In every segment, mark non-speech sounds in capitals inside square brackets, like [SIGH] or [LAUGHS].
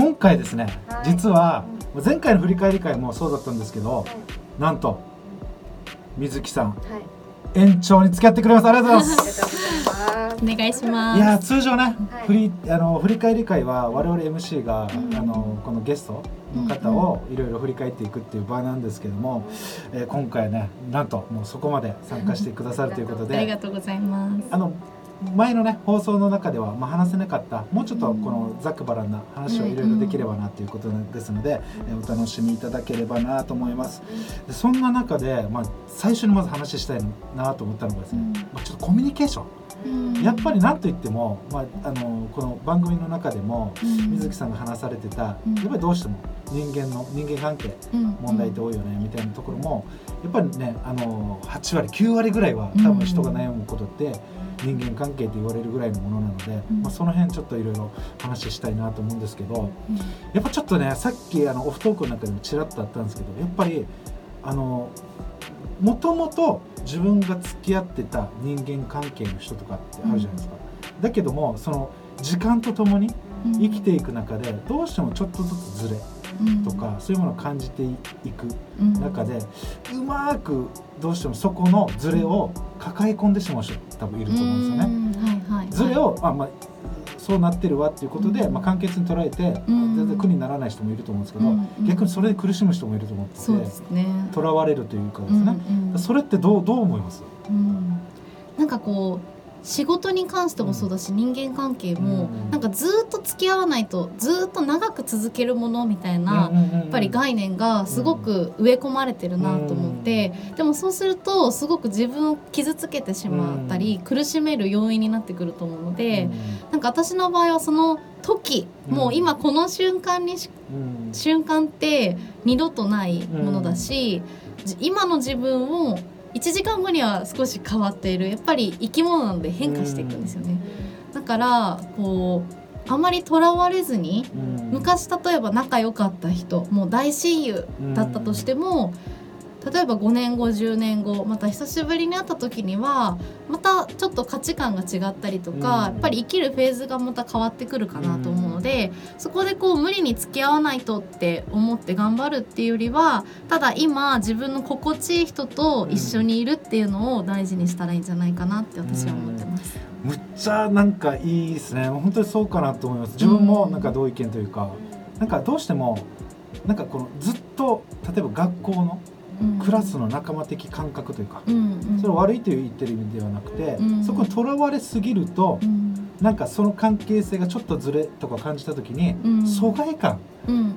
今回ですね、はい。実は前回の振り返り会もそうだったんですけど、はい。なんと水木さんはい。延長に付き合ってくれますありがとうございます。ありがとうございますお願いします。いやー通常ね、はい。振りあの振り返り会は我々 MC が、うん。あのこのゲストの方をいろいろ振り返っていくっていう場なんですけども、えー今回ねなんともうそこまで参加してくださるということありでがとうございます。あの前のね放送の中では、まあ、話せなかったもうちょっとこのざっくばらんな話をいろいろできればなということですので、えーお楽しみいただければなと思います。でそんな中で、まあ、最初にまず話したいなと思ったのがですね、まあ、ちょっとコミュニケーション。うん。やっぱり何と言っても、まあ、あのこの番組の中でもうん。水木さんが話されてた、うん。やっぱりどうしても人間の人間関係うん。問題って多いよねみたいなところもやっぱりねあの8割9割ぐらいは多分人が悩むことって人間関係って言われるぐらいのものなので、うん。まあ、その辺ちょっといろいろ話したいなと思うんですけどうん。やっぱちょっとねさっきあのオフトークの中でもちらっとあったんですけどやっぱりあのもともと自分が付き合ってた人間関係の人とかってあるじゃないですか。だけどもその時間とともにうん。生きていく中でどうしてもちょっとずつずれとかそういうものを感じていくうん。中でうまくどうしてもそこのズレを抱え込んでしまう人多分いると思うんですよね。うんはいはいズレをあ、まあ、そうなってるわっていうことで、まあ、簡潔に捉えてうん。全然苦にならない人もいると思うんですけど、逆にそれで苦しむ人もいると思って。てとらわれるというかですね、それってどうどう思います？うん。なんかこう仕事に関してもそうだし、人間関係も、うんなんかずっと付き合わないとずっと長く続けるものみたいな、ややっぱり概念がすごく植え込まれてるなと思って、でもそうするとすごく自分を傷つけてしまったり、苦しめる要因になってくると思うので、なんか私の場合はその時、うん。もう今この瞬間に瞬間って二度とないものだし、じ今の自分を1時間後には少し変わっているやっぱり生き物なので変化していくんですよね。だからこうあまりとらわれずにうん昔例えば仲良かった人もう大親友だったとしても、例えば5年後10年後また久しぶりに会った時にはまたちょっと価値観が違ったりとか、うん。やっぱり生きるフェーズがまた変わってくるかなと思うので、そこでこう無理に付き合わないとって思って頑張るっていうよりはただ今自分の心地いい人と一緒にいるっていうのを大事にしたらいいんじゃないかなって私は思ってます。むっちゃなんかいいですね。本当にそうかなと思います。自分もなんか同意見というか、なんかどうしてもなんかこのずっと例えば学校のうんクラスの仲間的感覚というか、それを悪いと言ってる意味ではなくて、うん。そこにとらわれすぎると、うん。なんかその関係性がちょっとずれとか感じた時に、うん。疎外感。うん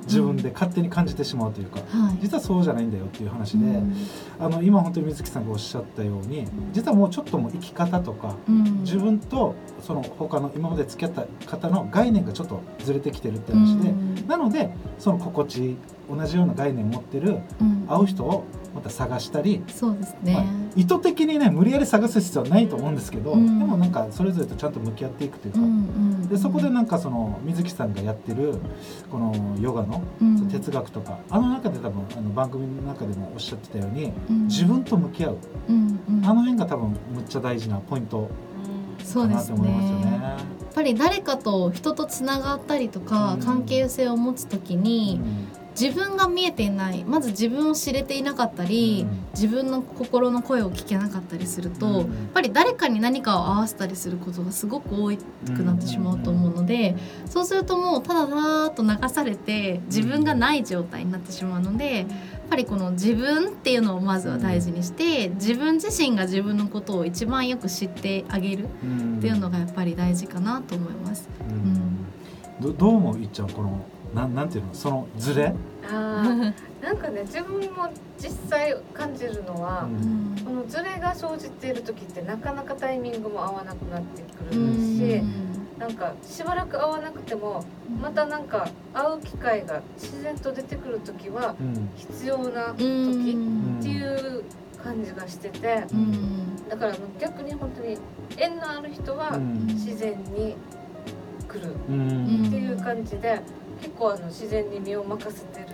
自分で勝手に感じてしまうというか、はい。実はそうじゃないんだよっていう話で、うん。あの今本当に水木さんがおっしゃったように実はもうちょっともう生き方とか、うん。自分とその他の今まで付き合った方の概念がちょっとずれてきてるって話で、うん。なのでその心地同じような概念を持ってるうん。会う人をまた探したり、そうですまあね。意図的にね無理やり探す必要はないと思うんですけど、うん。でもなんかそれぞれとちゃんと向き合っていくというか、うんうんでそこでなんかその水木さんがやってるこのヨガの哲学とか、あの中で多分あの番組の中でもおっしゃってたようにうん。自分と向き合う。うんうん。あの辺が多分むっちゃ大事なポイントかなと思いますよね。ね。やっぱり誰かと人とつながったりとか、うん。関係性を持つときに、自分が見えていないまず自分を知れていなかったり、うん。自分の心の声を聞けなかったりすると、うん。やっぱり誰かに何かを合わせたりすることがすごく多くなってしまうと思うので、そうするともうただだーっと流されて自分がない状態になってしまうのでやっぱりこの自分っていうのをまずは大事にして自分自身が自分のことを一番よく知ってあげるうん。っていうのがやっぱり大事かなと思います。うん。どどう思う？いっちゃんこのなんなんていうのそのズレ、あーなんかね自分も実際感じるのは、うん。このズレが生じている時ってなかなかタイミングも合わなくなってくるうん。し、なんかしばらく会わなくてもまたなんか会う機会が自然と出てくる時はうん。必要なう時ん。っていう感じがしててうん。だから逆に本当に縁のある人はうん。自然に来るうん。っていう感じで結構あの自然に身を任せてる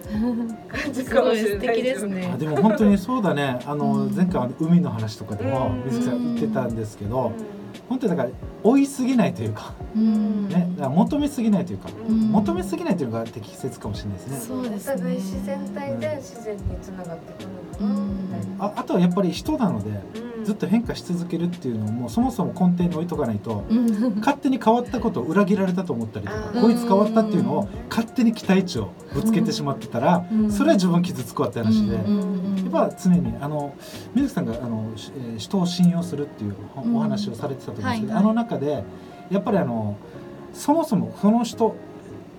感 [LAUGHS] じすかもごい素しれない敵ですね。あ。でも本当にそうだね。あのうん。前回あの海の話とかでもうん。水木さん言ってたんですけど、本当にだから追いすぎないというか,、うん。ね、だから求めすぎないというか、うん。求めすぎないというのが適切かもしれないですね。そうですね。お互い自然体で自然につながっていくのかなみたいな。ああとはやっぱり人なのでうんずっと変化し続けるっていうのをもうそもそも根底に置いとかないとうん。勝手に変わったことを裏切られたと思ったりとかこいつ変わったっていうのを勝手に期待値をぶつけてしまってたらうん。それは自分傷つくわって話で。やっぱ常にあの水木さんがあの、人を信用するっていうお話をされてたと思うんですけど、あの中でやっぱりあのそもそもその人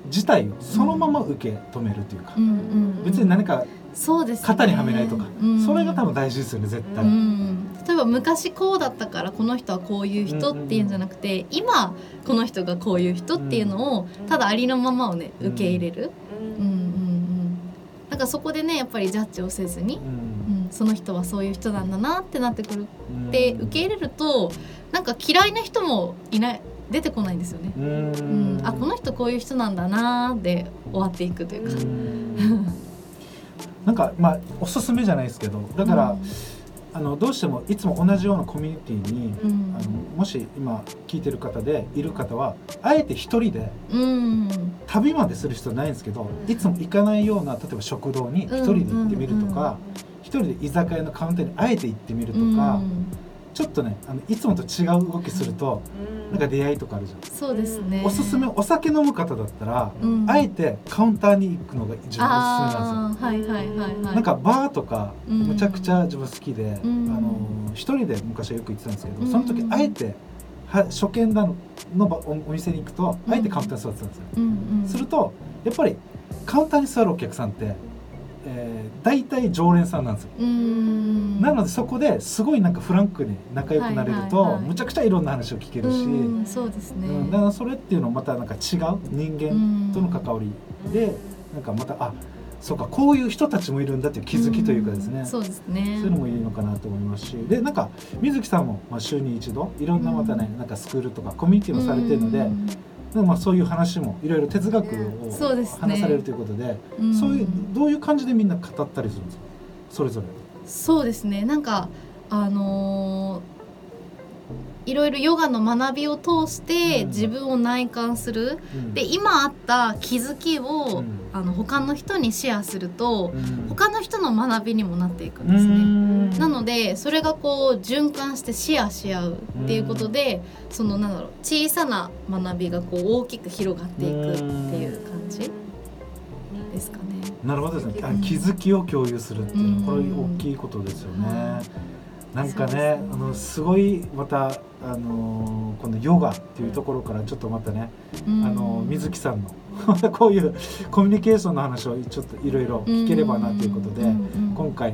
自体をそのまま受け止めるというか、別に何かそうですね。型にはめないとか、うん。それが多分大事ですよね絶対。うん例えば昔こうだったからこの人はこういう人っていうんじゃなくて、今この人がこういう人っていうのをただありのままをねうん受け入れる、うん。うんうんうん、なんかそこでねやっぱりジャッジをせずに、うん。うん、その人はそういう人なんだなってなってくるうんって受け入れるとなんか嫌いな人もいない出てこないんですよね。ううん。ん、あこの人こういう人なんだなーで終わっていくというか。うん。なんかまあおすすめじゃないですけどだから、あのどうしてもいつも同じようなコミュニティに、うん。あのもし今聞いてる方でいる方はあえて一人でうん。旅までする必要ないんですけどいつも行かないような例えば食堂に一人で行ってみるとか一人で居酒屋のカウンターにあえて行ってみるとかちょっとねあのいつもと違う動きするとなんか出会いとかあるじゃん。そうですね。おすすめお酒飲む方だったら、うんあえてカウンターに行くのが自分おすすめなんですよ。はいはいはいはい。なんかバーとかうんむちゃくちゃ自分好きで、うんあの一人で昔はよく行ってたんですけど、うんその時あえては初見だののばおお店に行くとあえてカウンターに座ってたんですよ。うんうん、するとやっぱりカウンターに座るお客さんって、えー、大体常連さんなんですよ。なのでそこですごいなんかフランクに仲良くなれると、むちゃくちゃいろんな話を聞けるし、うんそうですね。うんだからそれっていうのまたなんか違う人間との関わりで、なんかまたあそうかこういう人たちもいるんだっていう気づきというかですね、んそうですね。そういうのもいいのかなと思いますし。でなんか水木さんもまあ週に一度いろんなまたね、なんかスクールとかコミュニティもされてるので、うん。でまあ、そういう話もいろいろ哲学を話されるということで、んそういうどういう感じでみんな語ったりするんですか？それぞれ。そうですね。なんかあのーいろいろヨガの学びを通してうん自分を内観する、うんで今あった気づきを、うんあの他の人にシェアすると、うん他の人の学びにもなっていくんうですね。んなのでそれがこう循環してシェアし合うっていうことで、そのなんだろう小さな学びがこう大きく広がっていくっていう感じですかね。なるほどですね。気づきを共有するっていうの、これうん大きいことですよねは。なんかねね。あのすごいまたあのこのヨガっていうところからちょっとまたね、うん。あの水木さんの [LAUGHS] こういうコミュニケーションの話をちょっといろいろ聞ければなということで、うんうん今回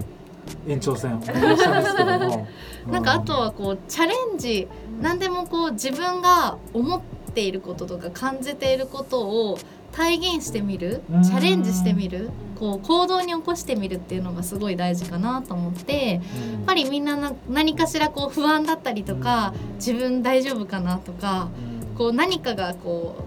延長戦をお願いしたんですけども、[LAUGHS] なんかあとはこうチャレンジ何でもこう自分が思っていることとか感じていることを体現してみる？うん。チャレンジしてみる？こう行動に起こしてみるっていうのがすごい大事かなと思ってやっうんぱりみんなな何かしらこう不安だったりとか自分大丈夫かなとかうん。こう何かがこう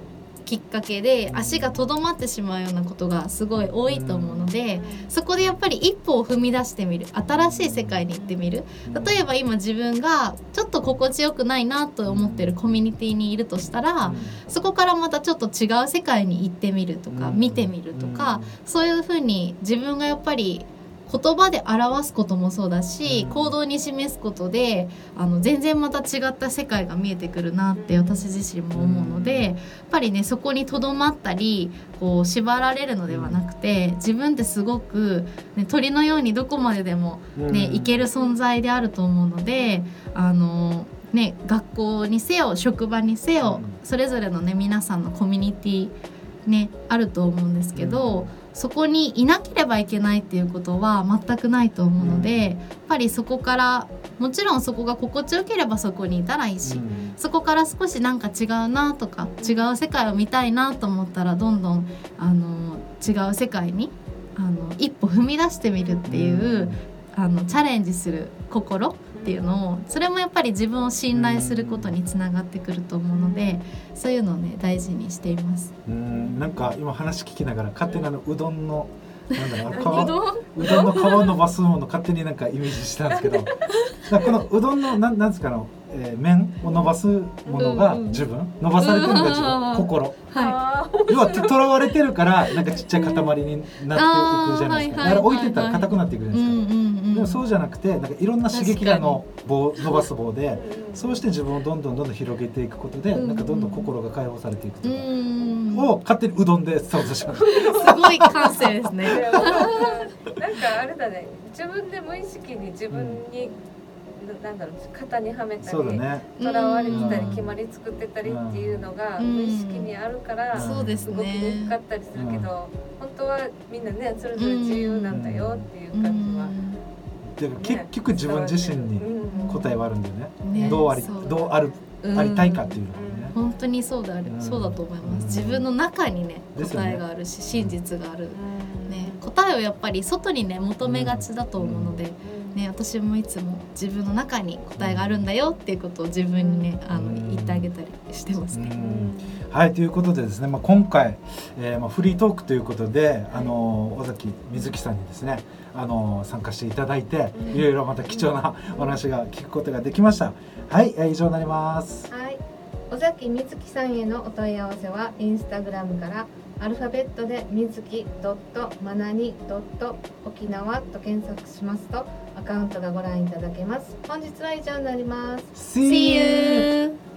きっかけで足がとどまってしまうようなことがすごい多いと思うのでそこでやっぱり一歩を踏み出してみる。新しい世界に行ってみる。例えば今自分がちょっと心地よくないなと思ってるコミュニティにいるとしたらそこからまたちょっと違う世界に行ってみるとかうん見てみるとかそういうふうに自分がやっぱり言葉で表すこともそうだしうん。行動に示すことであの全然また違った世界が見えてくるなって私自身も思うのでやっぱりねそこにとどまったりこう縛られるのではなくて自分ってすごく、ね、鳥のようにどこまででもね、うん。いける存在であると思うのであの、ね、学校にせよ職場にせよ、うん。それぞれのね皆さんのコミュニティねあると思うんですけど、そこにいなければいけないっていうことは全くないと思うので、うん。やっぱりそこからもちろんそこが心地よければそこにいたらいいし、うん。そこから少しなんか違うなとか違う世界を見たいなと思ったらどんどんあの違う世界にあの一歩踏み出してみるっていう、あのチャレンジする心っていうのをそれもやっぱり自分を信頼することにつながってくると思うのでそういうのをね大事にしています。うんなんか今話聞きながら勝手にあのうどんのなんだろうう [LAUGHS] 皮うどん？の皮を伸ばすもの勝手になんかイメージしたんですけど [LAUGHS] このうどんのなんなんですかあのえー面を伸ばすものがうんうん自分、伸ばされてるのが自うん分心。はあ要はとらわれてるからなんかちっちゃい塊になっていくじゃないですか、置いてったら硬くなっていくじゃい。ないですか、うんうんもそうじゃなくてなんかいろんな刺激がの棒伸ばす棒でーそうして自分をどんどんどんどん広げていくことで、うん。なんかどんどん心が解放されていくとうか、ん。を勝手にうどんで想像します。すごい感性ですね。なんかあれだね。自分で無意識に自分に、ななんだろう型にはめたり。とらわれてたりうん決まり作ってたりっていうのがうん。無意識にあるからうんそうです動きにくかね。ったりするけど、本当はみんなねそれぞれ自由なんだよっていう感じは、でも結局自分自身に答えはあるんだよね。ねどうありどうあるうんありたいかっていうのがね。本当にそうである、うんそうだと思います。うん自分の中にね答えがあるし真実がある。うんね答えをやっぱり外にね求めがちだと思うので。うんね、私もいつも自分の中に答えがあるんだよっていうことを自分にねあのうん言ってあげたりしてますうね。んはいということでですね、まあ、今回、えーまあ、フリートークということで、あの尾崎瑞希さんにですね、あの参加していただいてうんいろいろまた貴重なお話が聞くことができました。はい、えー以上になります。はい。尾崎美月さんへのお問い合わせはインスタグラムからアルファベットでみずきドットマナニドット沖縄と検索しますとアカウントがご覧いただけます。本日は以上になります。See See you!